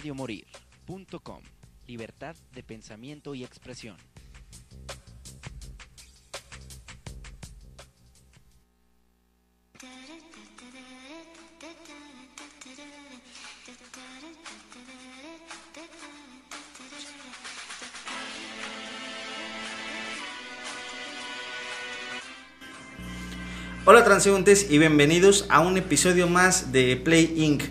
radiomorir.com. Libertad de pensamiento y expresión. Hola transeúntes y bienvenidos a un episodio más de Play Inc.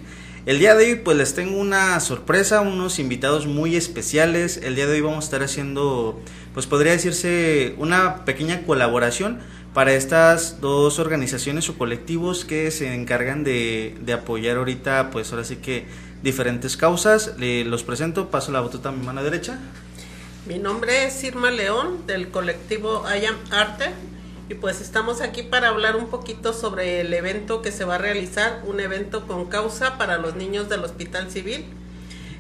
El día de hoy pues les tengo una sorpresa, unos invitados muy especiales. El día de hoy vamos a estar haciendo pues podría decirse una pequeña colaboración para estas dos organizaciones o colectivos que se encargan de, de apoyar ahorita pues ahora sí que diferentes causas. Le, los presento, paso la botota a mi mano derecha. Mi nombre es Irma León del colectivo I Am Arte y pues estamos aquí para hablar un poquito sobre el evento que se va a realizar, un evento con causa para los niños del Hospital Civil,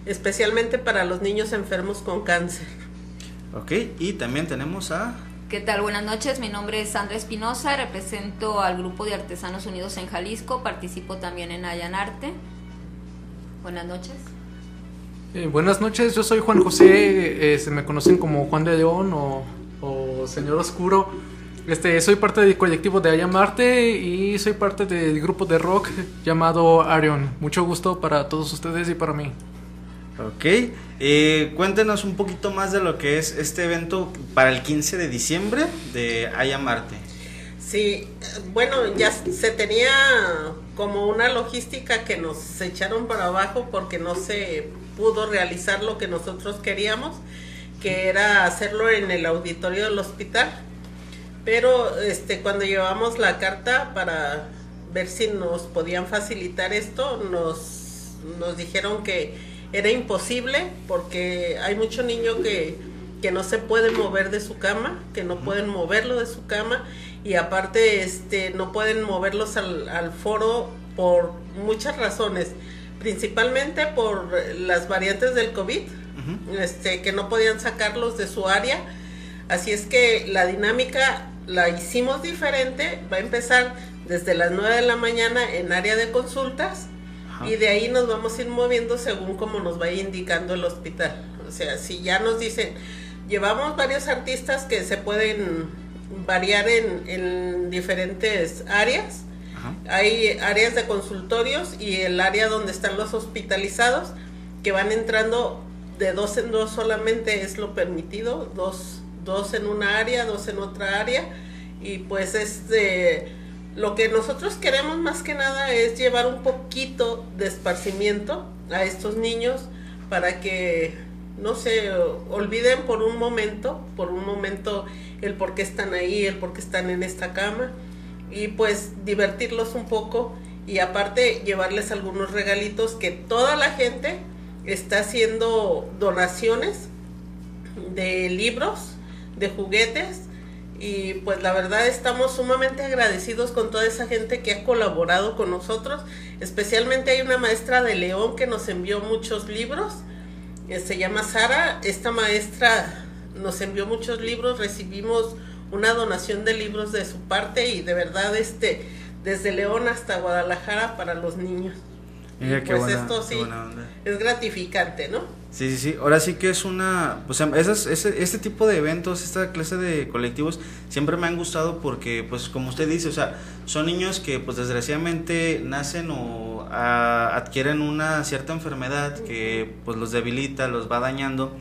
especialmente para los niños enfermos con cáncer. Ok, y también tenemos a... ¿Qué tal? Buenas noches, mi nombre es Sandra Espinosa, represento al Grupo de Artesanos Unidos en Jalisco, participo también en Allanarte. Buenas noches. Eh, buenas noches, yo soy Juan José, eh, se me conocen como Juan de León o, o Señor Oscuro. Este, soy parte del colectivo de Ayamarte y soy parte del grupo de rock llamado Arion. Mucho gusto para todos ustedes y para mí. Ok, eh, cuéntenos un poquito más de lo que es este evento para el 15 de diciembre de Ayamarte. Sí, bueno, ya se tenía como una logística que nos echaron para abajo porque no se pudo realizar lo que nosotros queríamos, que era hacerlo en el auditorio del hospital. Pero este cuando llevamos la carta para ver si nos podían facilitar esto, nos, nos dijeron que era imposible porque hay mucho niño que, que no se puede mover de su cama, que no pueden moverlo de su cama y aparte este no pueden moverlos al, al foro por muchas razones, principalmente por las variantes del COVID, este, que no podían sacarlos de su área. Así es que la dinámica la hicimos diferente, va a empezar desde las 9 de la mañana en área de consultas y de ahí nos vamos a ir moviendo según como nos vaya indicando el hospital. O sea, si ya nos dicen, llevamos varios artistas que se pueden variar en, en diferentes áreas. Hay áreas de consultorios y el área donde están los hospitalizados que van entrando de dos en dos solamente es lo permitido, dos, dos en una área, dos en otra área. Y pues este lo que nosotros queremos más que nada es llevar un poquito de esparcimiento a estos niños para que no se olviden por un momento, por un momento el por qué están ahí, el por qué están en esta cama. Y pues divertirlos un poco y aparte llevarles algunos regalitos que toda la gente está haciendo donaciones de libros, de juguetes y pues la verdad estamos sumamente agradecidos con toda esa gente que ha colaborado con nosotros. Especialmente hay una maestra de León que nos envió muchos libros. Eh, se llama Sara. Esta maestra nos envió muchos libros. Recibimos una donación de libros de su parte y de verdad este desde León hasta Guadalajara para los niños. Mira, Y qué pues buena- esto sí. Es gratificante, ¿no? Sí, sí, sí. Ahora sí que es una. Pues esas, ese, este tipo de eventos, esta clase de colectivos, siempre me han gustado porque, pues, como usted dice, o sea, son niños que, pues, desgraciadamente nacen o ah, adquieren una cierta enfermedad que, pues, los debilita, los va dañando.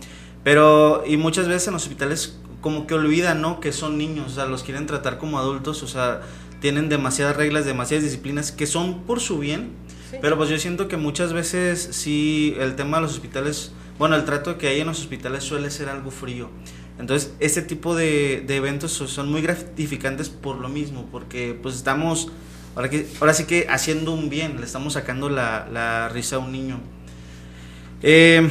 Pero, y muchas veces en los hospitales, como que olvidan, ¿no? Que son niños, o sea, los quieren tratar como adultos, o sea, tienen demasiadas reglas, demasiadas disciplinas que son por su bien. Pero pues yo siento que muchas veces sí el tema de los hospitales, bueno, el trato que hay en los hospitales suele ser algo frío. Entonces, este tipo de, de eventos so- son muy gratificantes por lo mismo, porque pues estamos, ahora, que, ahora sí que haciendo un bien, le estamos sacando la, la risa a un niño. Eh,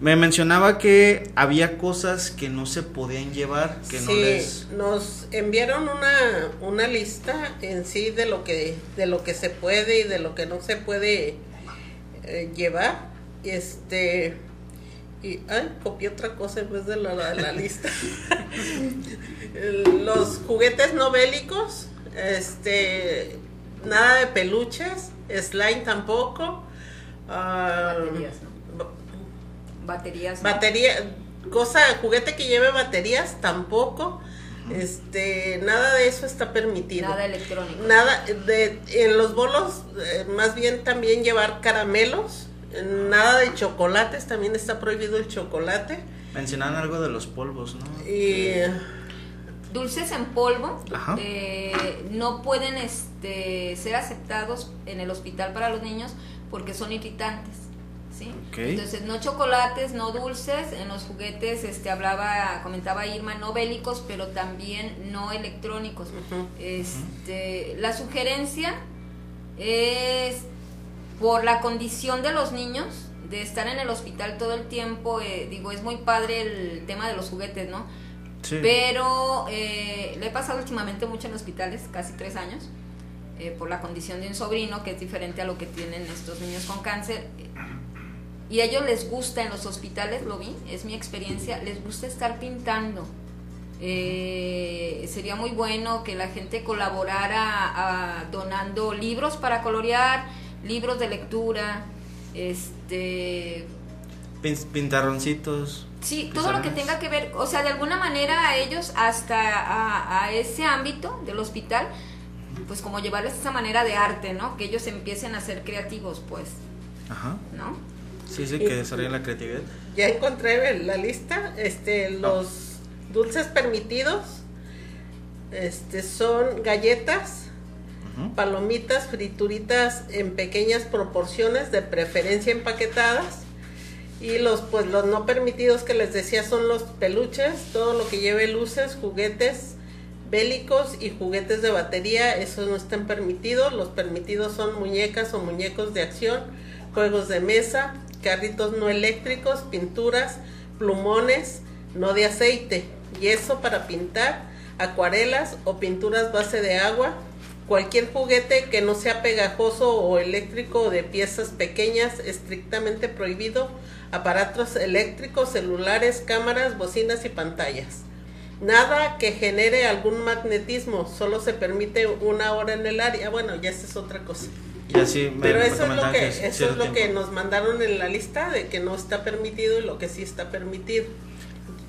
me mencionaba que había cosas que no se podían llevar, que no sí, les... nos enviaron una, una lista en sí de lo que de lo que se puede y de lo que no se puede eh, llevar. Este y ay, copié otra cosa en vez de la, la- la lista. Los juguetes no bélicos, este nada de peluches, slime tampoco. ah, Baterías, Baterías. ¿no? Batería, cosa, juguete que lleve baterías tampoco. Este, nada de eso está permitido. Nada electrónico. Nada de en los bolos eh, más bien también llevar caramelos, nada de chocolates, también está prohibido el chocolate Mencionaban algo de los polvos, ¿no? y Dulces en polvo eh, no pueden este, ser aceptados en el hospital para los niños porque son irritantes. ¿Sí? Entonces, no chocolates, no dulces. En los juguetes este, hablaba, comentaba Irma, no bélicos, pero también no electrónicos. Este, la sugerencia es por la condición de los niños de estar en el hospital todo el tiempo, eh, digo, es muy padre el tema de los juguetes, ¿no? Sí. Pero eh, le he pasado últimamente mucho en hospitales, casi tres años, eh, por la condición de un sobrino que es diferente a lo que tienen estos niños con cáncer. Y a ellos les gusta en los hospitales, lo vi, es mi experiencia, les gusta estar pintando. Eh, sería muy bueno que la gente colaborara a- donando libros para colorear, libros de lectura, este Pin- pintarroncitos. Sí, todo lo que tenga que ver, o sea, de alguna manera a ellos hasta a, a ese ámbito del hospital, pues como llevarles esa manera de arte, ¿no? Que ellos empiecen a ser creativos, pues, Ajá. ¿no? Sí, sí, que desarrollen la creatividad. ya encontré la lista, este los dulces permitidos este son galletas, palomitas, frituritas en pequeñas proporciones, de preferencia empaquetadas. Y los pues los no permitidos que les decía son los peluches, todo lo que lleve luces, juguetes bélicos y juguetes de batería, esos no están permitidos. Los permitidos son muñecas o muñecos de acción, juegos de mesa, carritos no eléctricos, pinturas, plumones, no de aceite, yeso para pintar, acuarelas o pinturas base de agua, cualquier juguete que no sea pegajoso o eléctrico o de piezas pequeñas, estrictamente prohibido, aparatos eléctricos, celulares, cámaras, bocinas y pantallas. Nada que genere algún magnetismo, solo se permite una hora en el área. Bueno, ya esa es otra cosa. Y así me, Pero eso es lo que, es eso es lo que nos mandaron en la lista de que no está permitido y lo que sí está permitido.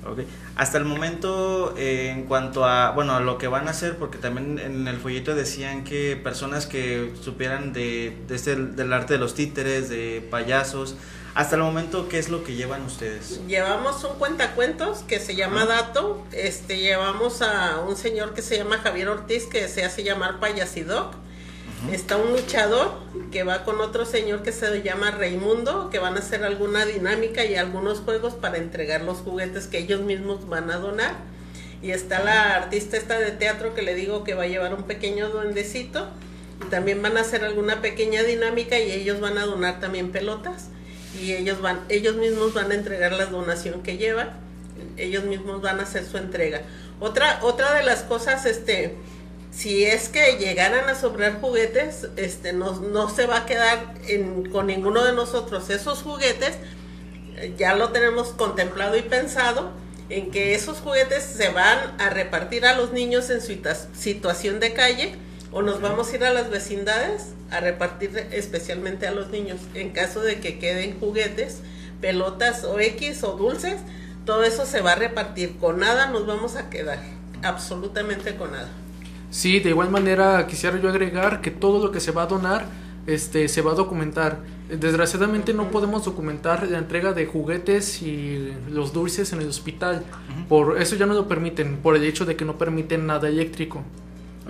Ok. Hasta el momento, eh, en cuanto a, bueno, a lo que van a hacer, porque también en el folleto decían que personas que supieran de, de este, del arte de los títeres, de payasos, hasta el momento, ¿qué es lo que llevan ustedes? Llevamos un cuentacuentos que se llama. Dato. Este, llevamos a un señor que se llama Javier Ortiz, que se hace llamar Payasidoc. Está un luchador que va con otro señor que se llama Raimundo, que van a hacer alguna dinámica y algunos juegos para entregar los juguetes que ellos mismos van a donar. Y está la artista esta de teatro que le digo que va a llevar un pequeño duendecito. También van a hacer alguna pequeña dinámica y ellos van a donar también pelotas. Y ellos van, ellos mismos van a entregar la donación que llevan. Ellos mismos van a hacer su entrega. Otra, otra de las cosas, este, si es que llegaran a sobrar juguetes, este, no, no se va a quedar en- con ninguno de nosotros. Esos juguetes ya lo tenemos contemplado y pensado en que esos juguetes se van a repartir a los niños en su situación de calle o nos vamos a ir a las vecindades a repartir especialmente a los niños en caso de que queden juguetes, pelotas o X o dulces, todo eso se va a repartir, con nada nos vamos a quedar, absolutamente con nada. Sí, de igual manera quisiera yo agregar que todo lo que se va a donar este, se va a documentar. Desgraciadamente no podemos documentar la entrega de juguetes y los dulces en el hospital. Por eso ya no lo permiten, por el hecho de que no permiten nada eléctrico.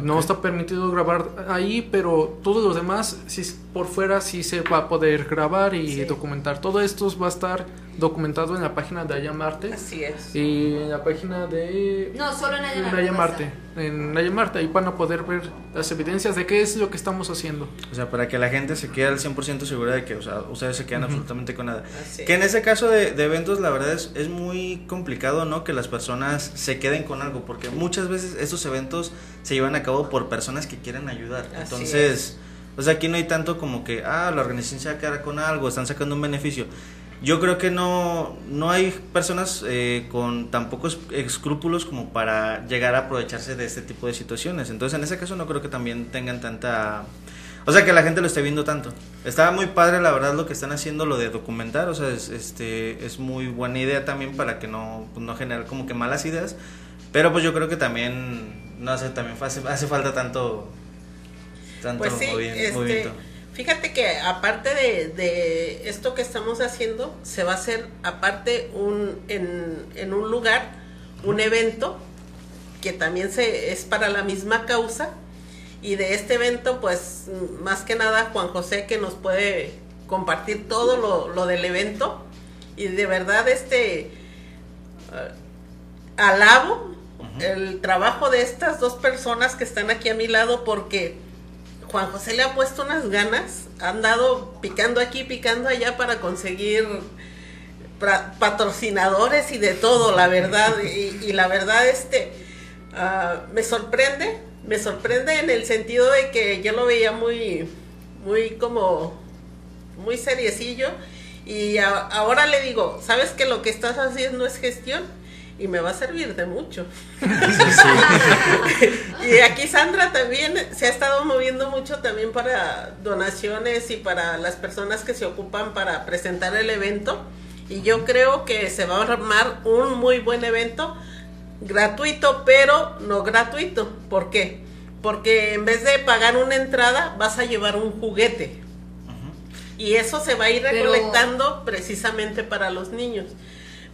No está permitido grabar ahí, pero todos los demás, sí, por fuera sí se va a poder grabar y Sí. documentar. Todo esto va a estar documentado en la página de Ayamarte Así es. y en la página de No, solo en Naya en Marte Marte. Marte, ahí van a poder ver las evidencias de qué es lo que estamos haciendo. O sea, para que la gente se quede al 100% segura de que, o sea, ustedes se quedan absolutamente con nada. Así Que en es. ese caso de, de eventos, la verdad es, es muy complicado, ¿no? Que las personas se queden con algo, porque muchas veces estos eventos se llevan a cabo por personas que quieren ayudar. Así Entonces, o sea, aquí no hay tanto como que, ah, la organización se va a quedar con algo, están sacando un beneficio. Yo creo que no, no hay personas eh, con tan pocos escrúpulos como para llegar a aprovecharse de este tipo de situaciones. Entonces, en ese caso no creo que también tengan tanta O sea, que la gente lo esté viendo tanto. Estaba muy padre, la verdad, lo que están haciendo, lo de documentar. O sea, es, este, es muy buena idea también para que no, pues, no generar como que malas ideas. Pero pues yo creo que también, no sé, también hace, hace falta tanto, tanto Pues sí, movi- este, movimiento. Fíjate que aparte de, de esto que estamos haciendo, se va a hacer aparte un, en, en un lugar, un evento que también se, es para la misma causa. Y de este evento, pues más que nada Juan José que nos puede compartir todo lo, lo del evento. Y de verdad, este, eh, alabo el trabajo de estas dos personas que están aquí a mi lado porque Juan José le ha puesto unas ganas, ha andado picando aquí, picando allá para conseguir patrocinadores y de todo, la verdad. Y, la verdad, este, ah, me sorprende, me sorprende en el sentido de que yo lo veía muy, muy como, muy seriecillo. Y ahora le digo, ¿sabes que lo que estás haciendo es gestión? Y me va a servir de mucho. y aquí Sandra también se ha estado moviendo mucho también para donaciones y para las personas que se ocupan para presentar el evento. Y yo creo que se va a armar un muy buen evento, gratuito, pero no gratuito. ¿Por qué? Porque en vez de pagar una entrada, vas a llevar un juguete. Y eso se va a ir Pero- recolectando precisamente para los niños.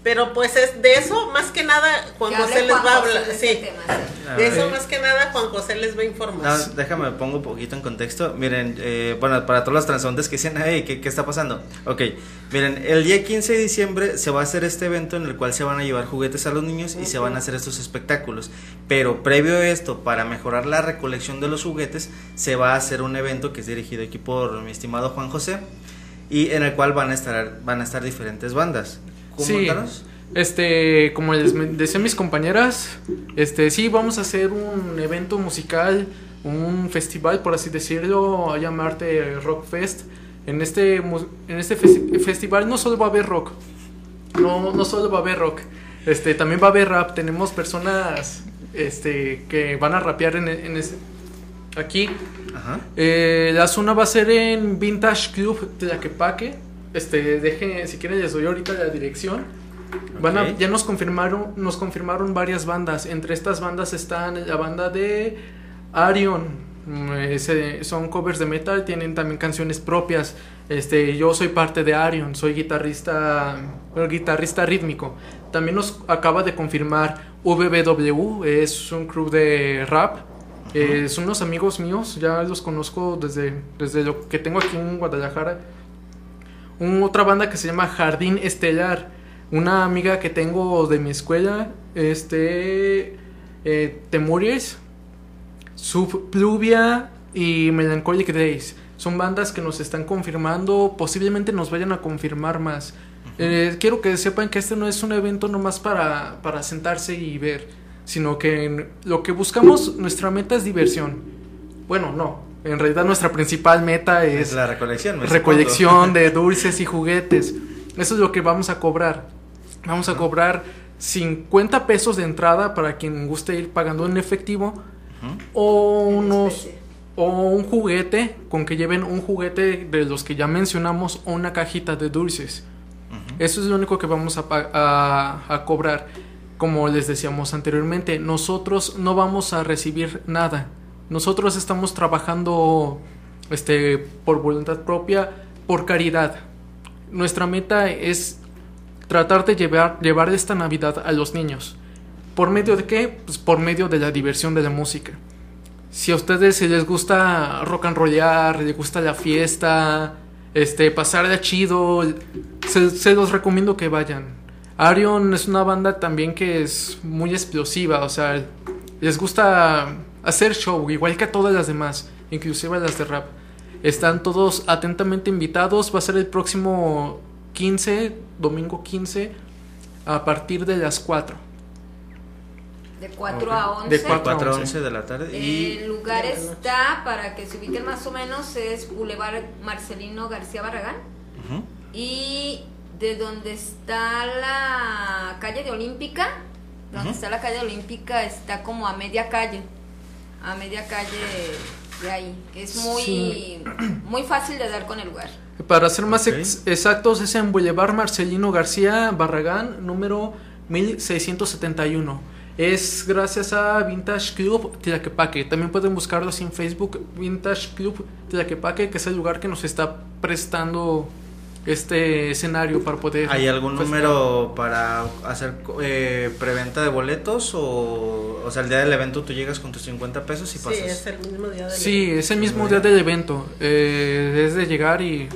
Pero pues es de eso más que nada Juan Que José les Juan va a José hablar, de sí. ese tema, sí. A De eso más que nada Juan José les va a informar. No, déjame pongo un poquito en contexto. Miren, eh, bueno, para todos los transeúntes que dicen, hey, ¿qué, ¿qué está pasando? Ok, miren, el día 15 de diciembre se va a hacer este evento en el cual se van a llevar juguetes a los niños y se van a hacer estos espectáculos. Pero previo a esto, para mejorar la recolección de los juguetes, se va a hacer un evento que es dirigido aquí por mi estimado Juan José y en el cual van a estar, van a estar diferentes bandas. Sí. Coméntanos. Este, como les decían mis compañeras, este, sí, vamos a hacer un evento musical, un festival, por así decirlo, a llamarte Rock Fest. En este, en este festi- festival no solo va a haber rock, no, no solo va a haber rock, este, también va a haber rap. Tenemos personas, este, que van a rapear en, en ese- aquí. Ajá. Eh, la zona va a ser en Vintage Club Tlaquepaque. Este, dejen, si quieren les doy ahorita la dirección. Van a- ya nos confirmaron, nos confirmaron varias bandas. Entre estas bandas están la banda de Arion. mm, ese- son covers de metal, tienen también canciones propias. Este, yo soy parte de Arion, soy guitarrista, guitarrista rítmico. También nos acaba de confirmar VBW, es un crew de rap. Eh, son unos amigos míos, ya los conozco desde, desde lo que tengo aquí en Guadalajara. Otra banda que se llama Jardín Estelar. Una amiga que tengo de mi escuela, este. Eh, Subpluvia y Melancholic Days. Son bandas que nos están confirmando, posiblemente nos vayan a confirmar más. Eh, quiero que sepan que este no es un evento nomás para, para sentarse y ver, sino que lo que buscamos, nuestra meta es diversión. Bueno, no, en realidad nuestra principal meta Es es la recolección. recolección de dulces y juguetes. Eso es lo que vamos a cobrar. Vamos a cobrar 50 pesos de entrada para quien guste ir pagando en efectivo o unos o un juguete con que lleven un juguete de los que ya mencionamos o una cajita de dulces. Eso es lo único que vamos a, pa- a, a cobrar. Como les decíamos anteriormente, nosotros no vamos a recibir nada. Nosotros estamos trabajando este, por voluntad propia, por caridad. Nuestra meta es tratar de llevar, llevar esta Navidad a los niños. ¿Por medio de qué? Pues por medio de la diversión de la música. Si a ustedes se les gusta rock and rollar, les gusta la fiesta, este, pasarla chido, se, se los recomiendo que vayan. Arion es una banda también que es muy explosiva, o sea, les gusta hacer show, igual que a todas las demás, inclusive a las de rap. Están todos atentamente invitados, va a ser el próximo 15, domingo 15, a partir de las 4. De 4 Ok. a 11. De cuatro. 4 a 11. 11 de la tarde. Y El lugar está, para que se ubiquen más o menos, es Boulevard Marcelino García Barragán. Y de donde está la calle de Olímpica, donde está la calle de Olímpica, está como a media calle. A media calle de ahí. Es muy, Sí. muy fácil de dar con el lugar. Para ser más ex- exactos, es en Boulevard Marcelino García Barragán, número 1671. Es gracias a Vintage Club Tlaquepaque. También pueden buscarlo así en Facebook, Vintage Club Tlaquepaque, que es el lugar que nos está prestando este escenario para poder... ¿Hay algún pues, número para hacer eh, preventa de boletos? O, o sea, el día del evento tú llegas con tus 50 pesos y Sí, pasas. es el mismo día del Sí, es el mismo día del evento. Eh, es de llegar y,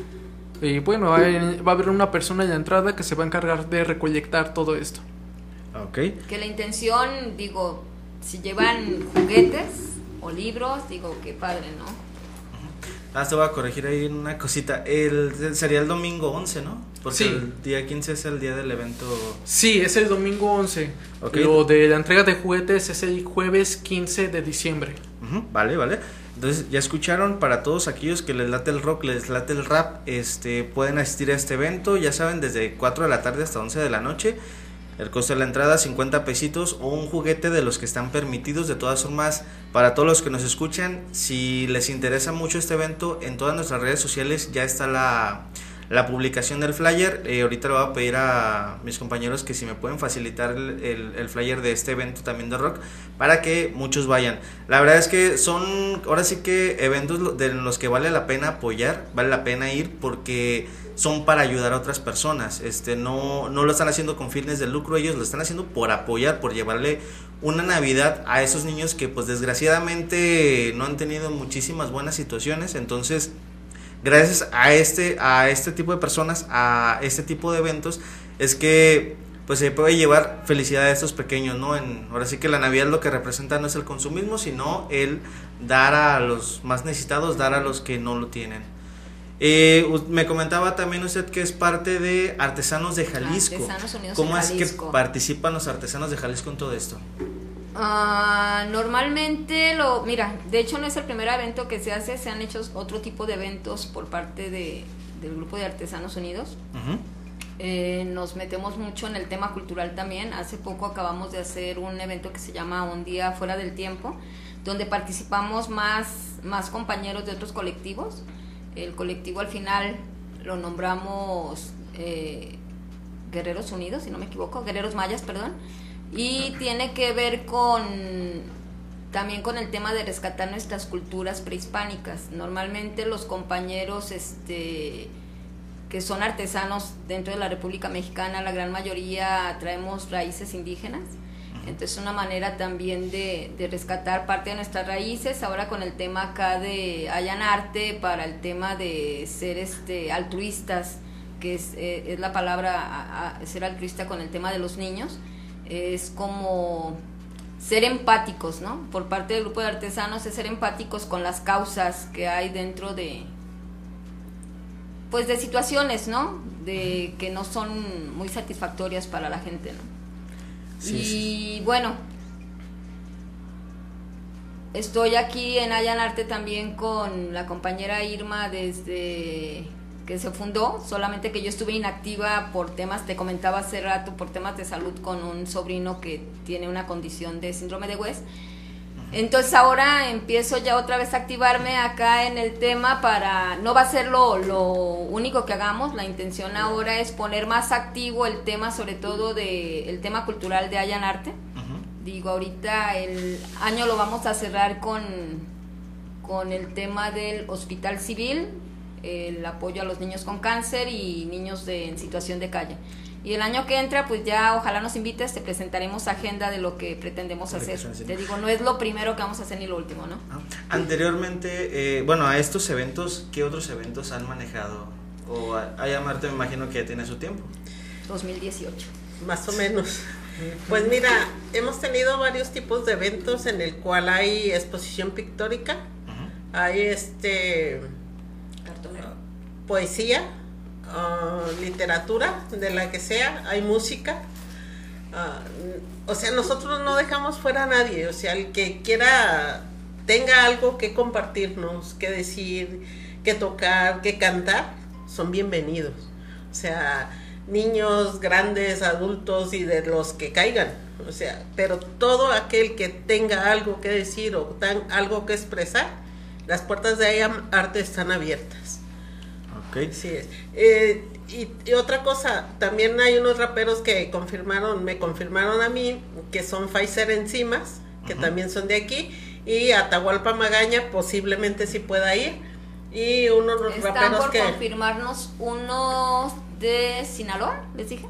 y bueno, hay- va a haber una persona en la entrada que se va a encargar de recolectar todo esto. Ok. Que la intención, digo, si llevan juguetes o libros, digo, qué padre, ¿no? Ah, te voy a corregir ahí una cosita. El, sería el domingo 11, ¿no? Porque Sí. el día 15 es el día del evento. Sí, es el domingo 11. Ok. Lo de la entrega de juguetes es el jueves 15 de diciembre. Ujú, vale, vale. Entonces, ya escucharon, para todos aquellos que les late el rock, les late el rap, este, pueden asistir a este evento, ya saben, desde 4 de la tarde hasta 11 de la noche. El costo de la entrada 50 pesitos o un juguete de los que están permitidos. De todas formas, para todos los que nos escuchan, si les interesa mucho este evento, en todas nuestras redes sociales ya está la, la publicación del flyer. Eh, ahorita le voy a pedir a mis compañeros que si me pueden facilitar el, el- flyer de este evento también de rock para que muchos vayan. La verdad es que son ahora sí que eventos de los que vale la pena apoyar, vale la pena ir porque son para ayudar a otras personas. Este no no lo están haciendo con fines de lucro, ellos lo están haciendo por apoyar, por llevarle una Navidad a esos niños que pues desgraciadamente no han tenido muchísimas buenas situaciones, entonces gracias a este a este tipo de personas a este tipo de eventos es que pues se puede llevar felicidad a estos pequeños no en ahora sí que la navidad lo que representa no es el consumismo sino el dar a los más necesitados dar a los que no lo tienen Eh, me comentaba también usted que es parte de Artesanos de Jalisco. Artesanos Unidos ¿Cómo en es que participan los artesanos de Jalisco en todo esto? Ah, normalmente lo, mira, de hecho no es el primer evento que se hace, se han hecho otro tipo de eventos por parte de, del grupo de Artesanos Unidos. Eh, nos metemos mucho en el tema cultural también. Hace poco acabamos de hacer un evento que se llama Un día fuera del tiempo, donde participamos más, más compañeros de otros colectivos. El colectivo al final lo nombramos eh, Guerreros Unidos, si no me equivoco, Guerreros Mayas, perdón. Y tiene que ver con también con el tema de rescatar nuestras culturas prehispánicas. Normalmente los compañeros este que son artesanos dentro de la República Mexicana, la gran mayoría traemos raíces indígenas. Entonces, una manera también de, de rescatar parte de nuestras raíces. Ahora con el tema acá de Hayan Arte, para el tema de ser este altruistas, que es, eh, es la palabra a- a- ser altruista con el tema de los niños, es como ser empáticos, ¿no? Por parte del grupo de artesanos es ser empáticos con las causas que hay dentro de, pues de situaciones, ¿no? De que no son muy satisfactorias para la gente, ¿no? Y bueno, estoy aquí en Hayan Arte también con la compañera Irma desde que se fundó, solamente que yo estuve inactiva por temas, te comentaba hace rato, por temas de salud con un sobrino que tiene una condición de síndrome de West. Entonces ahora empiezo ya otra vez a activarme acá en el tema para, no va a ser lo, lo único que hagamos, la intención ahora es poner más activo el tema, sobre todo de, el tema cultural de Hayan Arte. Ujú. Digo, ahorita el año lo vamos a cerrar con, con el tema del hospital civil, el apoyo a los niños con cáncer y niños de, en situación de calle. Y el año que entra, pues ya ojalá nos invites, te presentaremos agenda de lo que pretendemos hacer. Te digo, no es lo primero que vamos a hacer ni lo último, ¿no? Ah, Anteriormente, eh, bueno, a estos eventos, ¿qué otros eventos han manejado? O a, a llamarte, me imagino que ya tiene su tiempo. 2018. Más o menos. Pues mira, hemos tenido varios tipos de eventos en el cual hay exposición pictórica, hay este Cartonero. poesía, ah, literatura, de la que sea, hay música. ah, o sea, nosotros no dejamos fuera a nadie, o sea, el que quiera tenga algo que compartirnos, que decir, que tocar, que cantar, son bienvenidos. O sea, niños, grandes, adultos y de los que caigan. O sea, pero todo aquel que tenga algo que decir o tan, algo que expresar, las puertas de IAM Arte están abiertas. Ok. Sí es. Eh, y, y otra cosa, también hay unos raperos que confirmaron, me confirmaron a mí, que son Pfizer Enzimas, que también son de aquí, y Atahualpa Magaña posiblemente sí pueda ir, y unos Están raperos por que... confirmarnos unos de Sinaloa, les dije.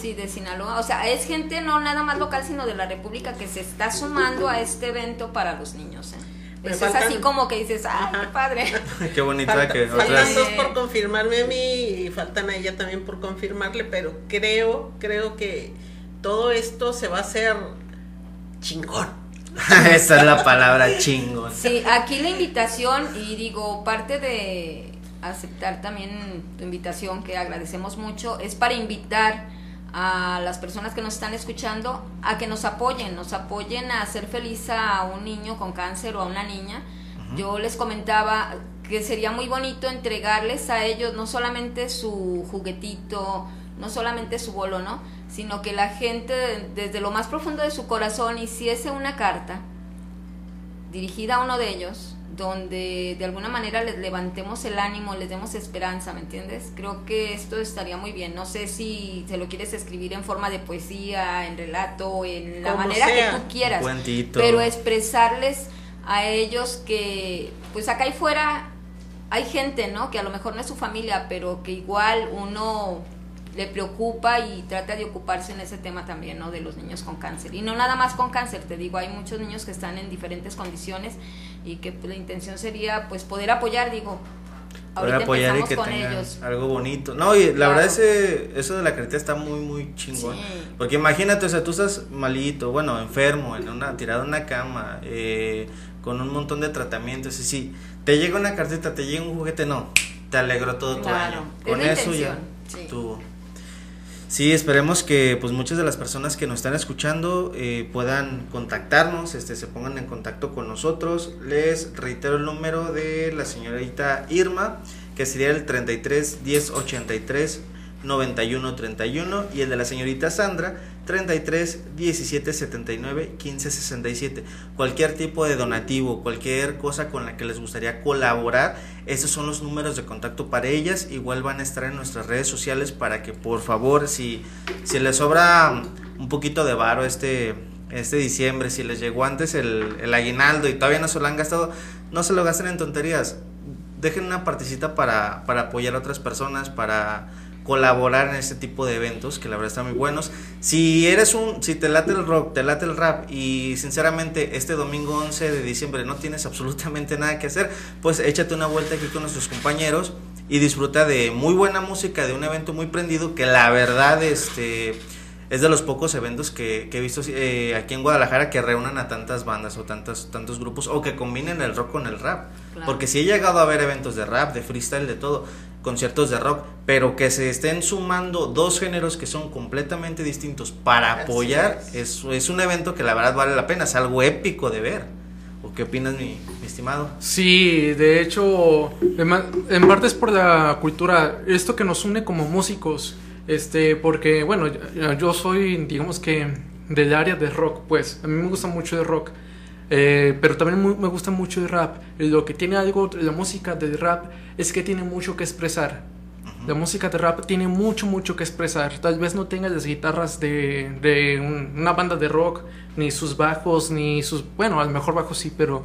Sí, de Sinaloa. O sea, es gente no nada más local, sino de la República que se está sumando a este evento para los niños. ¿eh? Eso es así como que dices, ¡ay, qué padre! Qué bonita Falta- que faltan otras... dos por confirmarme a mí y faltan a ella también por confirmarle, pero creo, creo que todo esto se va a hacer chingón. Esa es la palabra chingón. Sí, aquí la invitación, y digo, parte de aceptar también tu invitación, que agradecemos mucho, es para invitar a las personas que nos están escuchando a que nos apoyen, nos apoyen a hacer feliz a un niño con cáncer o a una niña. Yo les comentaba que sería muy bonito entregarles a ellos no solamente su juguetito, no solamente su bolo, ¿no? Sino que la gente desde lo más profundo de su corazón hiciese una carta dirigida a uno de ellos, donde de alguna manera les levantemos el ánimo, les demos esperanza, ¿me entiendes? Creo que esto estaría muy bien. No sé si se lo quieres escribir en forma de poesía, en relato, en la Como manera sea. que tú quieras, cuentito. pero expresarles a ellos que, pues acá y fuera hay gente, ¿no? Que a lo mejor no es su familia, pero que igual uno le preocupa y trata de ocuparse en ese tema también, ¿no? De los niños con cáncer. Y no nada más con cáncer, te digo, hay muchos niños que están en diferentes condiciones y que la intención sería, pues, poder apoyar, digo, Poder ahorita apoyar y que con tengan ellos. algo bonito. No, y la Claro. verdad ese, eso de la carita está muy, muy chingón. Sí. Porque imagínate, o sea, tú estás malito, bueno, enfermo, en una, tirado en una cama, eh, con un montón de tratamientos, y sí, te llega una cartita, te llega un juguete, no, te alegró todo tu Claro, año. es Con la eso ya sí. estuvo. Sí, esperemos que pues muchas de las personas que nos están escuchando eh, puedan contactarnos, este, se pongan en contacto con nosotros. Les reitero el número de la señorita Irma, que sería el 33 10 83 91 31 y el de la señorita Sandra 33 17 79 15 67. Cualquier tipo de donativo, cualquier cosa con la que les gustaría colaborar, esos son los números de contacto para ellas. Igual van a estar en nuestras redes sociales para que por favor, si, si les sobra un poquito de varo este, este diciembre, si les llegó antes el, el aguinaldo y todavía no se lo han gastado, no se lo gasten en tonterías. Dejen una partecita para, para apoyar a otras personas, para colaborar en este tipo de eventos que la verdad están muy buenos. Si eres un, si te late el rock, te late el rap y sinceramente este domingo 11 de diciembre no tienes absolutamente nada que hacer, pues échate una vuelta aquí con nuestros compañeros y disfruta de muy buena música, de un evento muy prendido que la verdad este es de los pocos eventos que, que he visto eh, aquí en Guadalajara que reúnan a tantas bandas o tantas, tantos grupos o que combinen el rock con el rap. Claro. Porque si he llegado a ver eventos de rap, de freestyle, de todo, conciertos de rock, pero que se estén sumando dos géneros que son completamente distintos para apoyar, es. es, es un evento que la verdad vale la pena, es algo épico de ver. ¿O qué opinas, mi, mi estimado? Sí, de hecho, en en parte es por la cultura, esto que nos une como músicos, este, porque, bueno, yo- yo soy, digamos que, del área de rock, pues, a mí me gusta mucho el rock, eh, pero también mu- me gusta mucho el rap, lo que tiene algo, la música del rap, es que tiene mucho que expresar. La música de rap tiene mucho, mucho que expresar. Tal vez no tenga las guitarras de, de un- una banda de rock, ni sus bajos, ni sus... Bueno, a lo mejor bajos sí, pero...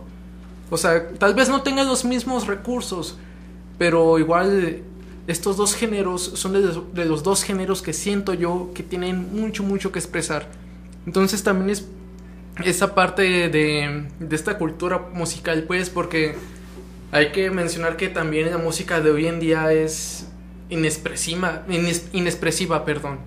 O sea, tal vez no tenga los mismos recursos, pero igual estos dos géneros son de los, de los dos géneros que siento yo que tienen mucho, mucho que expresar. Inentonces también es esa parte de, de esta cultura musical, pues, porque hay que mencionar que también la música de hoy en día es inexpresiva, ines- inexpresiva, perdón.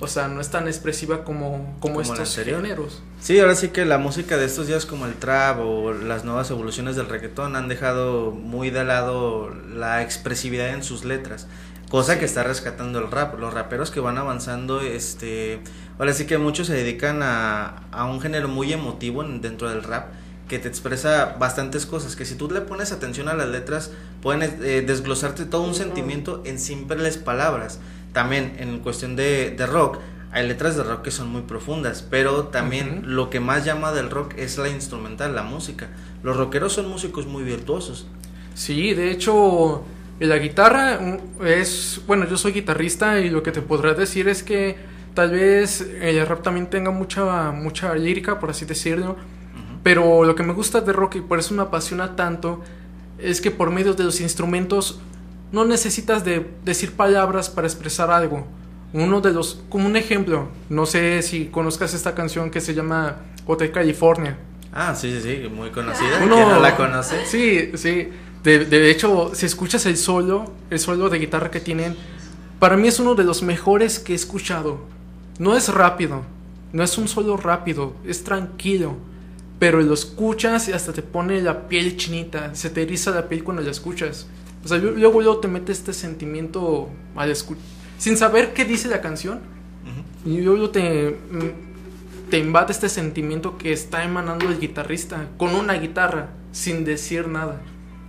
O sea, no es tan expresiva como, como, Como estos géneros. Sí, ahora sí que la música de estos días como el trap o las nuevas evoluciones del reggaetón han dejado muy de lado la expresividad en sus letras, cosa que está rescatando el rap. Los raperos que van avanzando, este, ahora sí que muchos se dedican a, a un género muy emotivo en- dentro del rap que te expresa bastantes cosas, que si tú le pones atención a las letras pueden eh, desglosarte todo un sentimiento en simples palabras. También en cuestión de, de rock hay letras de rock que son muy profundas, pero también Ujú. lo que más llama del rock es la instrumental, la música. Los rockeros son músicos muy virtuosos. Sí, de hecho, la guitarra mm, es, bueno, yo soy guitarrista y lo que te podrás decir es que tal vez el rap también tenga mucha, mucha lírica, por así decirlo, pero lo que me gusta de rock y por eso me apasiona tanto es que por medio de los instrumentos no necesitas de decir palabras para expresar algo. Uno de los, como un ejemplo, no sé si conozcas esta canción que se llama Hotel California. Ah, sí, sí, sí, muy conocida. Uno- ¿Quién no la conoce? Sí, sí. De, de hecho, si escuchas el solo, el solo de guitarra que tienen, para mí es uno de los mejores que he escuchado. No es rápido, no es un solo rápido, es tranquilo. Pero lo escuchas y hasta te pone la piel chinita, se te eriza la piel cuando la escuchas. O sea, lu- luego, luego te mete este sentimiento al escuchar, sin saber qué dice la canción. Y luego te, mm, te invade este sentimiento que está emanando el guitarrista con una guitarra, sin decir nada.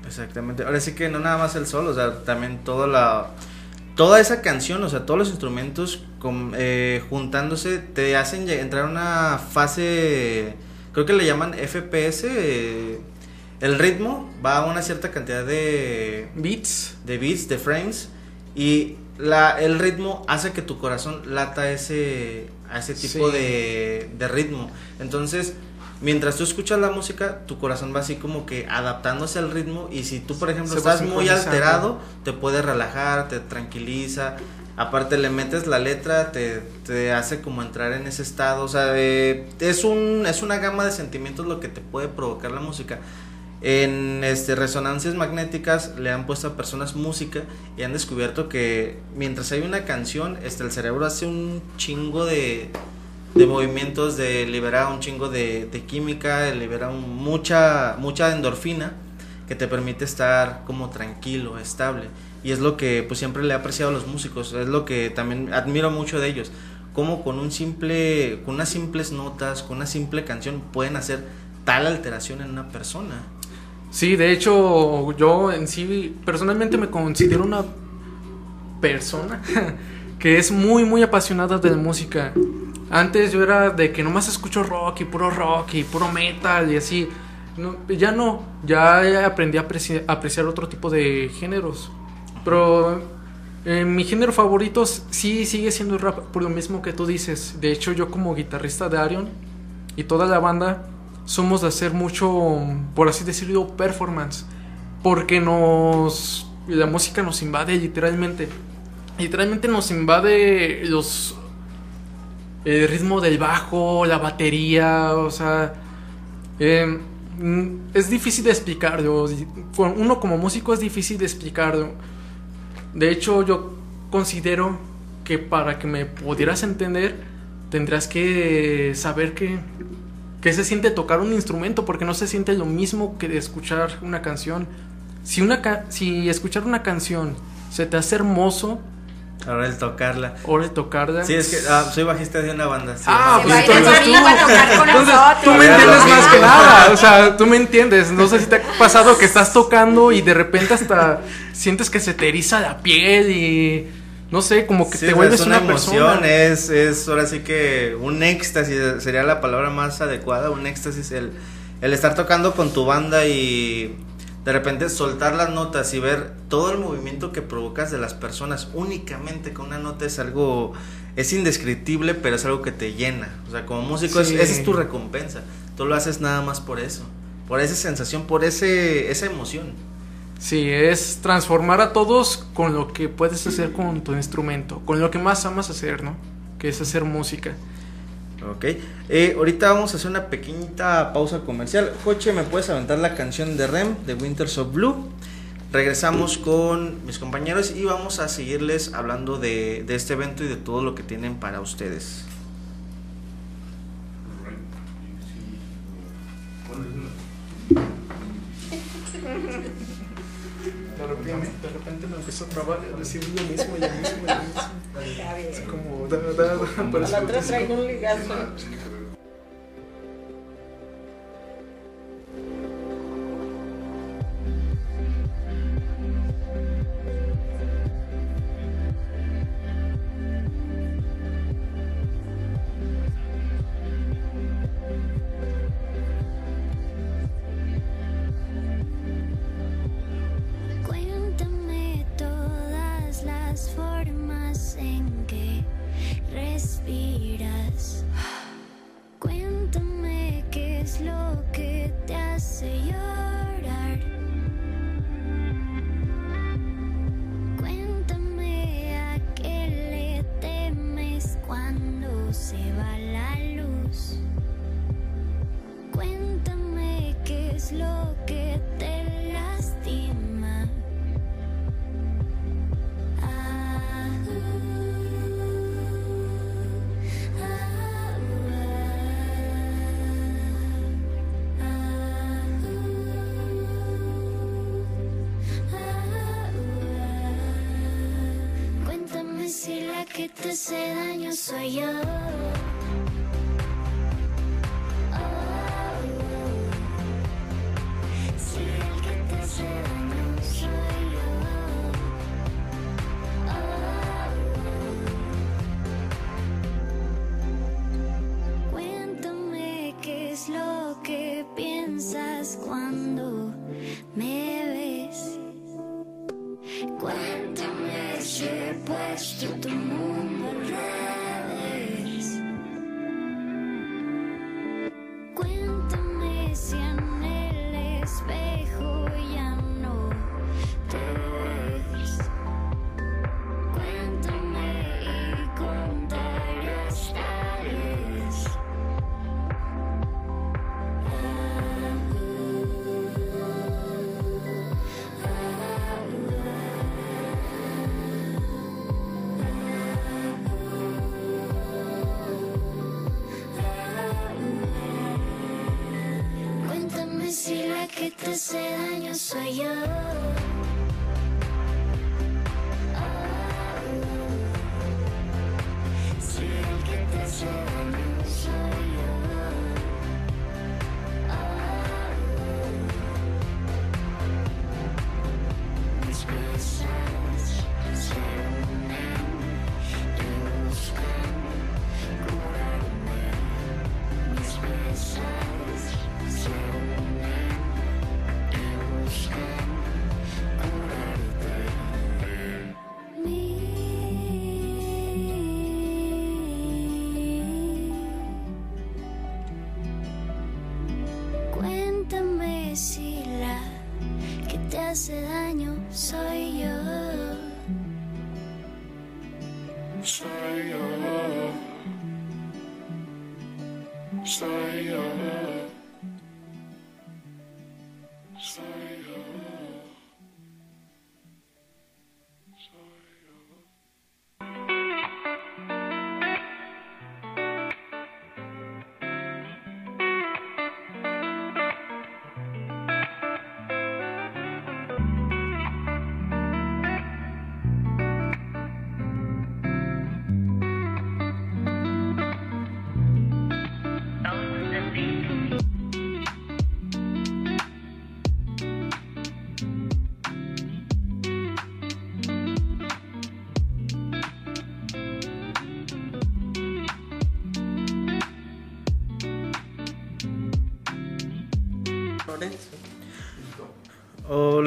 Exactamente. Ahora sí que no nada más el solo, o sea, también toda la toda esa canción, o sea, todos los instrumentos eh, juntándose te hacen entrar a una fase, creo que le llaman FPS. eh, el ritmo va a una cierta cantidad de Beats. de beats, de frames y la, el ritmo hace que tu corazón lata ese, a ese tipo Sí. de, de ritmo. Entonces, mientras tú escuchas la música, tu corazón va así como que adaptándose al ritmo y si tú, por ejemplo, Se estás muy alterado, te puede relajar, te tranquiliza. Aparte le metes la letra, te, te hace como entrar en ese estado. O sea, eh, es, un, es una gama de sentimientos lo que te puede provocar la música. En este, resonancias magnéticas le han puesto a personas música y han descubierto que mientras hay una canción, este, el cerebro hace un chingo de, de movimientos, de libera un chingo de, de química, libera un- mucha, mucha endorfina que te permite estar como tranquilo, estable. Y es lo que pues siempre le he apreciado a los músicos, es lo que también admiro mucho de ellos, como con un simple, con unas simples notas, con una simple canción pueden hacer tal alteración en una persona. Sí, de hecho, yo en sí personalmente me considero una persona que es muy, muy apasionada de la música. Antes yo era de que nomás escucho rock y puro rock y puro metal y así. Ya no, ya aprendí a apreci- a apreciar otro tipo de géneros. Pero eh, mi género favorito sí sigue siendo el rap, por lo mismo que tú dices. De hecho, yo como guitarrista de Arion y toda la banda somos de hacer mucho, por así decirlo, performance. Porque nos. La música nos invade literalmente. Literalmente nos invade los. El ritmo del bajo, la batería, o sea. eh, es difícil de explicarlo. Uno como músico es difícil de explicarlo. De hecho, yo considero que para que me pudieras entender, tendrás que saber que, que se siente tocar un instrumento, porque no se siente lo mismo que escuchar una canción. Si, una ca- si escuchar una canción se te hace hermoso, Ahora el tocarla. ahora el tocarla. Sí, es que ah, soy bajista de una banda. sí. Ah, Se pues entonces con Entonces, tú me entiendes más que nada, o sea, tú me entiendes. No sé si te ha pasado que estás tocando y de repente hasta sientes que se te eriza la piel y no sé, como que Sí, te vuelves es una, una, emoción, persona. es, es ahora sí que un éxtasis sería la palabra más adecuada, un éxtasis, el, el estar tocando con tu banda y de repente soltar las notas y ver todo el movimiento que provocas de las personas únicamente con una nota es algo, es indescriptible, pero es algo que te llena. O sea, como músico, es- esa es tu recompensa. Tú lo haces nada más por eso, por esa sensación, por ese, esa emoción. Sí, es transformar a todos con lo que puedes hacer con tu instrumento, con lo que más amas hacer, ¿no? Que es hacer música. Ok, eh, ahorita vamos a hacer una pequeñita pausa comercial. Joche, ¿me puedes aventar la canción de Rem, de Winters of Blue? Regresamos con mis compañeros y vamos a seguirles hablando de, de este evento y de todo lo que tienen para ustedes. empezó a trabar a decir lo mismo y lo mismo y lo mismo. Así como, da, da, da, A parece la otra traigo un ligazo. hace daño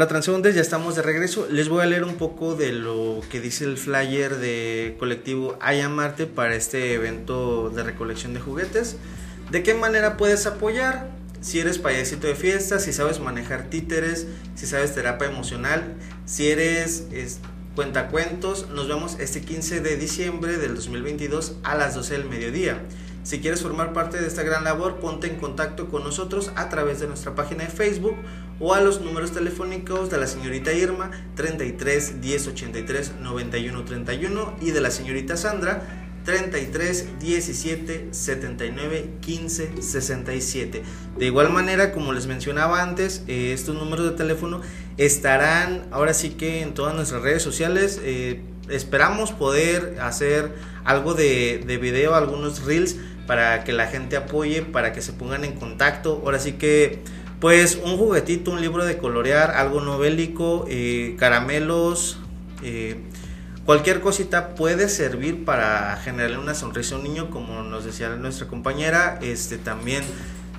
Hola transeúntes, ya estamos de regreso. Les voy a leer un poco de lo que dice el flyer de colectivo Haya Marte para este evento de recolección de juguetes. ¿De qué manera puedes apoyar? Si eres payasito de fiesta, si sabes manejar títeres, si sabes terapia emocional, si eres es, cuentacuentos, nos vemos este 15 de diciembre del 2022 a las 12 del mediodía. Si quieres formar parte de esta gran labor, ponte en contacto con nosotros a través de nuestra página de Facebook o a los números telefónicos de la señorita Irma 33 10 83 91 31 y de la señorita Sandra 33 17 79 15 67. De igual manera, como les mencionaba antes, eh, estos números de teléfono estarán ahora sí que en todas nuestras redes sociales. Eh, esperamos poder hacer algo de, de video, algunos reels para que la gente apoye, para que se pongan en contacto. Ahora sí que, pues, un juguetito, un libro de colorear, algo novélico, eh, caramelos, eh, cualquier cosita puede servir para generarle una sonrisa a un niño, como nos decía nuestra compañera. Este también,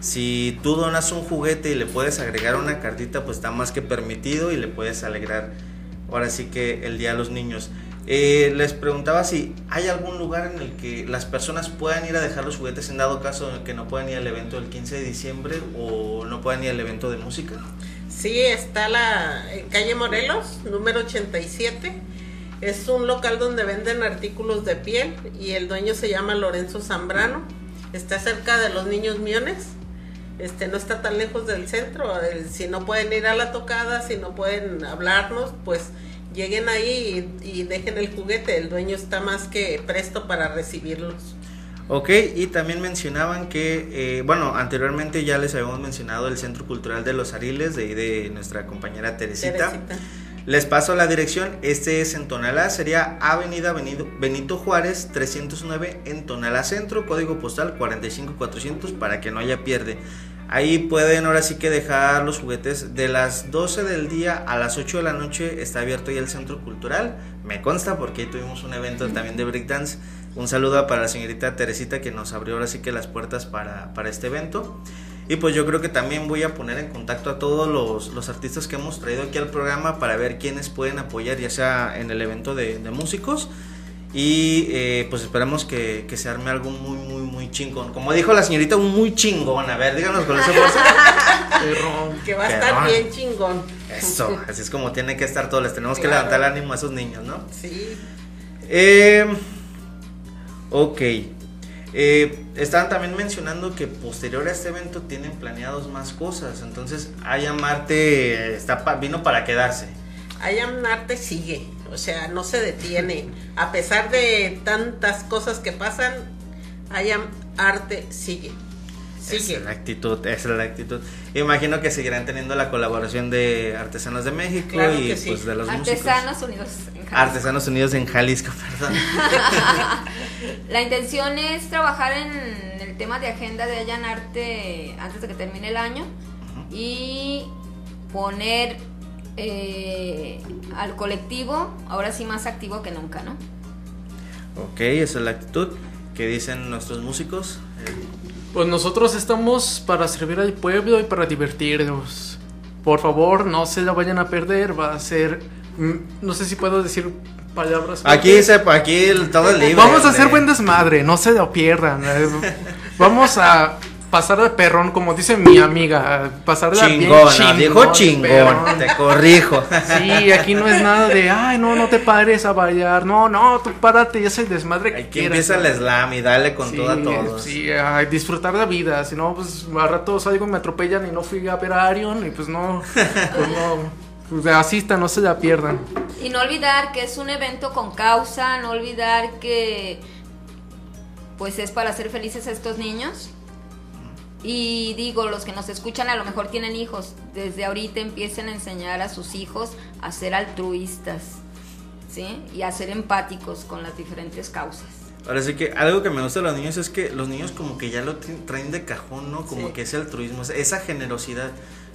si tú donas un juguete y le puedes agregar una cartita, pues está más que permitido y le puedes alegrar. Ahora sí que el día a los niños. Eh, les preguntaba si hay algún lugar en el que las personas puedan ir a dejar los juguetes en dado caso en que no puedan ir al evento del 15 de diciembre o no puedan ir al evento de música. Sí, está la en calle Morelos, número 87. Es un local donde venden artículos de piel y el dueño se llama Lorenzo Zambrano. Está cerca de los niños miones. Este no está tan lejos del centro. El- si no pueden ir a la tocada, si no pueden hablarnos, pues lleguen ahí y, y dejen el juguete. El dueño está más que presto para recibirlos. Ok, y también mencionaban que, eh, bueno, anteriormente ya les habíamos mencionado el Centro Cultural de los Ariles de, ahí de nuestra compañera Teresita. Teresita. Les paso la dirección, este es en Tonalá, sería Avenida Benito, Benito Juárez 309 en Tonalá Centro, código postal 45400 para que no haya pierde. Ahí pueden ahora sí que dejar los juguetes de las 12 del día a las 8 de la noche, está abierto ya el Centro Cultural, me consta porque ahí tuvimos un evento también de breakdance. Un saludo para la señorita Teresita que nos abrió ahora sí que las puertas para, para este evento. Y pues yo creo que también voy a poner en contacto a todos los, los artistas que hemos traído aquí al programa para ver quiénes pueden apoyar, ya sea en el evento de, de músicos. Y eh, pues esperamos que, que se arme algo muy, muy, muy chingón. Como dijo la señorita, un muy chingón. A ver, díganos con esa fuerza. Que va a estar bien chingón. Eso, así es como tiene que estar todo. Les tenemos que levantar el ánimo a esos niños, ¿no? Sí. Eh, ok. Eh, estaban también mencionando que posterior a este evento tienen planeados más cosas. Entonces, Aya Marte está vino para quedarse. I Am Arte sigue, o sea, no se detiene. A pesar de tantas cosas que pasan, I Am Arte sigue. Esa Sigue. es la actitud, esa es la actitud. Imagino que seguirán teniendo la colaboración de Artesanos de México Claro y sí. pues de los músicos. Artesanos Unidos en Jalisco. Artesanos Unidos en Jalisco, perdón. La intención es trabajar en el tema de agenda de Allanarte antes de que termine el año y poner eh, al colectivo ahora sí más activo que nunca, ¿no? ok, esa es la actitud que dicen nuestros músicos. Pues nosotros estamos para servir al pueblo y para divertirnos. Por favor, no se la vayan a perder. Va a ser. mm, No sé si puedo decir palabras. Aquí se, aquí el- todo el libre. Vamos a hacer buen desmadre, no se lo pierdan. Vamos a pasar de perrón, como dice mi amiga. Pasar de Chingona, dijo chingón, te corrijo. Sí, aquí no es nada de, ay, no, no te pares a bailar. No, no, tú párate y haz el desmadre que Aquí quieras. empieza el slam y dale con Sí, todo a todos. Sí, a disfrutar la vida. Si no, pues a rato salgo, me atropellan y no fui a ver a Arion. Y pues no, pues no. Pues asistan, no se la pierdan. Y no olvidar que es un evento con causa, no olvidar que pues es para hacer felices a estos niños. Y digo, los que nos escuchan a lo mejor tienen hijos, desde ahorita empiecen a enseñar a sus hijos a ser altruistas, ¿sí? Y a ser empáticos con las diferentes causas. Ahora sí que algo que me gusta de los niños es que los niños como que ya lo tra- traen de cajón, ¿no? Como Sí. que ese altruismo, esa generosidad.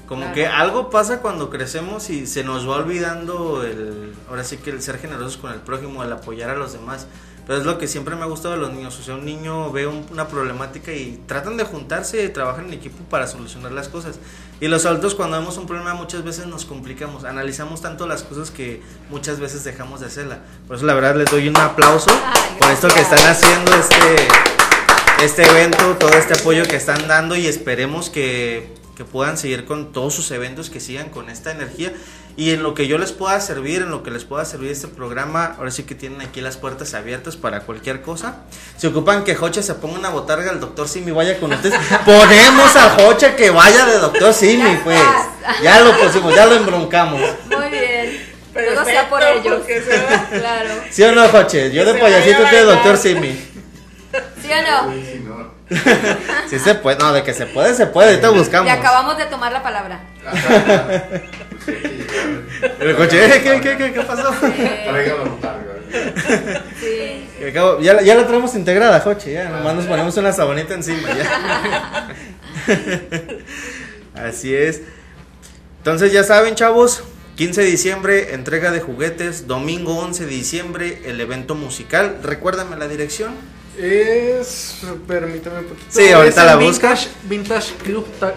Como Claro. que algo pasa cuando crecemos y se nos va olvidando el, ahora sí que el ser generosos con el prójimo, el apoyar a los demás. Pero es lo que siempre me ha gustado de los niños. O sea, un niño ve un- una problemática y tratan de juntarse y trabajan en equipo para solucionar las cosas. Y los adultos cuando vemos un problema muchas veces nos complicamos, analizamos tanto las cosas que muchas veces dejamos de hacerla. Por eso la verdad les doy un aplauso Ay, por esto que están haciendo este este evento, todo este apoyo que están dando y esperemos que, que puedan seguir con todos sus eventos, que sigan con esta energía y en lo que yo les pueda servir, en lo que les pueda servir este programa, ahora sí que tienen aquí las puertas abiertas para cualquier cosa. Se ocupan que Jocha se ponga una botarga, el doctor Simi vaya con ustedes. Ponemos a Jocha que vaya de doctor Simi, Ya pues. estás. Ya lo pusimos, ya lo embroncamos. Muy bien. Pero Todo sea por ellos. porque se va. Claro. ¿Sí o no, Joche? Yo de payasito tú de doctor Simi. ¿Sí o no? Sí, se puede, no, de que se puede, se puede, ahorita buscamos. Le acabamos de tomar la palabra. El coche, ¿eh? ¿qué, qué, qué, qué pasó? Sí. Ya, la- ya la tenemos integrada, Joche, ya, nomás nos ponemos una sabanita encima, ya. Así es. Entonces ya saben, chavos, 15 de diciembre, entrega de juguetes, domingo 11 de diciembre, el evento musical. Recuérdame la dirección. Es. Permítame un poquito. Sí, ahorita Es la buscas. Vintage, Vintage Club Ta-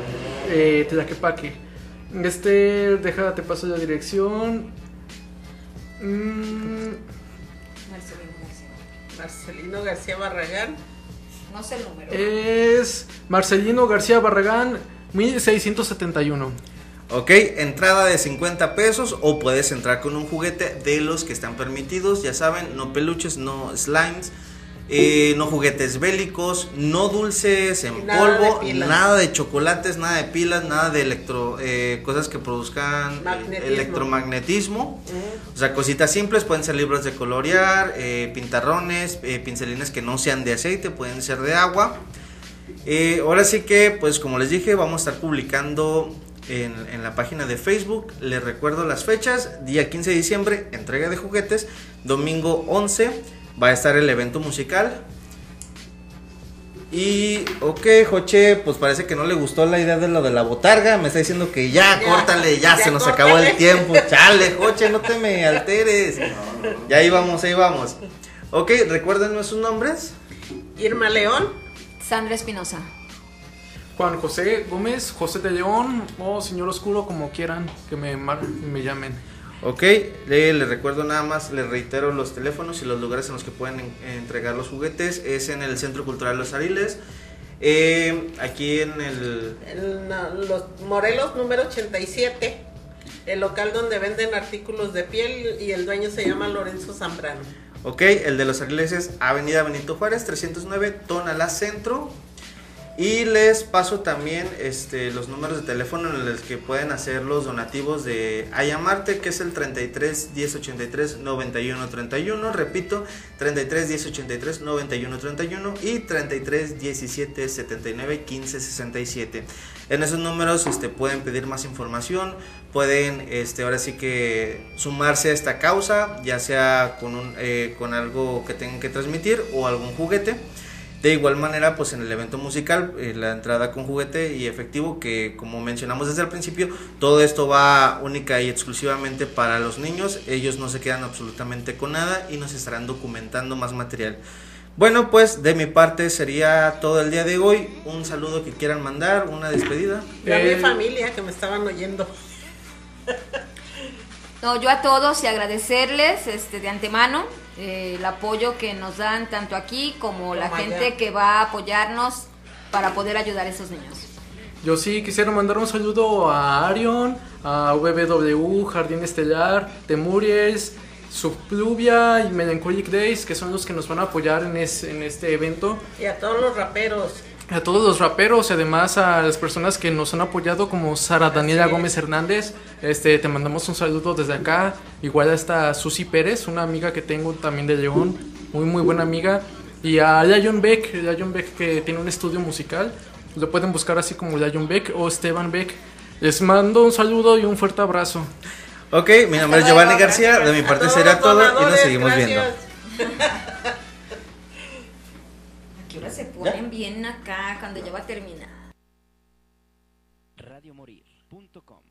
eh, Tlaquepaque. Este. Déjate paso la dirección. Mm, Marcelino García Barragán. No sé el número. Es Marcelino García Barragán, 1671. Ok, entrada de 50 pesos o puedes entrar con un juguete de los que están permitidos, ya saben, no peluches, no slimes, eh, no juguetes bélicos, no dulces en Nada polvo, de nada de chocolates, nada de pilas, nada de electro, eh, cosas que produzcan Magnetismo. electromagnetismo. O sea, cositas simples, pueden ser libros de colorear, eh, pintarrones, pincelines que no sean de aceite, pueden ser de agua. Ahora sí que, pues como les dije, vamos a estar publicando en, en la página de Facebook. Les recuerdo las fechas. Día 15 de diciembre, entrega de juguetes. Domingo 11 va a estar el evento musical. Y, ok, Joche, pues parece que no le gustó la idea de lo de la botarga. Me está diciendo que ya, Ya, córtale, ya, ya se nos córtale. acabó el tiempo. Chale, Joche, no te me alteres. Ya ahí vamos, ahí vamos. Ok, recuérdenme sus nombres. Irma León. Sandra Espinosa. Juan José Gómez, José de León o Señor Oscuro, como quieran que me, mar- me llamen. Ok, le- les recuerdo nada más, les reitero los teléfonos y los lugares en los que pueden en- entregar los juguetes. Es en el Centro Cultural Los Ariles. eh, aquí en el... los Morelos número 87. El local donde venden artículos de piel y el dueño se llama Lorenzo Zambrano. Ok, el de Los Ariles es Avenida Benito Juárez, 309, Tonalá Centro. Y les paso también este, los números de teléfono en los que pueden hacer los donativos de Ayamarte, que es el 33 1083 91 31. Repito, 33 1083 91 31 y 33 17 79 15 67. En esos números este, pueden pedir más información, pueden este, ahora sí que sumarse a esta causa, ya sea con, un, eh, con algo que tengan que transmitir o algún juguete. De igual manera, pues en el evento musical, eh, la entrada con juguete y efectivo, que como mencionamos desde el principio, todo esto va única y exclusivamente para los niños. Ellos no se quedan absolutamente con nada y nos estarán documentando más material. Bueno, pues de mi parte sería todo el día de hoy. Un saludo que quieran mandar, una despedida. Y a mi familia que me estaban oyendo. No, yo a todos y agradecerles este, de antemano eh, el apoyo que nos dan tanto aquí como la Como allá. gente que va a apoyarnos para poder ayudar a esos niños. Yo sí quisiera mandar un saludo a Arion, a WW, Jardín Estelar, Temuries, Subpluvia y Melancholic Days, que son los que nos van a apoyar en, es- en este evento. Y a todos los raperos. A todos los raperos y además a las personas que nos han apoyado como Sara Daniela. Gómez Hernández, este te mandamos un saludo desde acá. Igual hasta Susi Pérez, una amiga que tengo también de León, muy muy buena amiga. Y a Lion Beck, Lion Beck que tiene un estudio musical, lo pueden buscar así como Lion Beck o Esteban Beck. Les mando un saludo y un fuerte abrazo. Ok, mi nombre es Giovanni García. De mi parte los todo y nos seguimos viendo. Churas se ponen bien acá cuando ya va a terminar. Radiomorir.com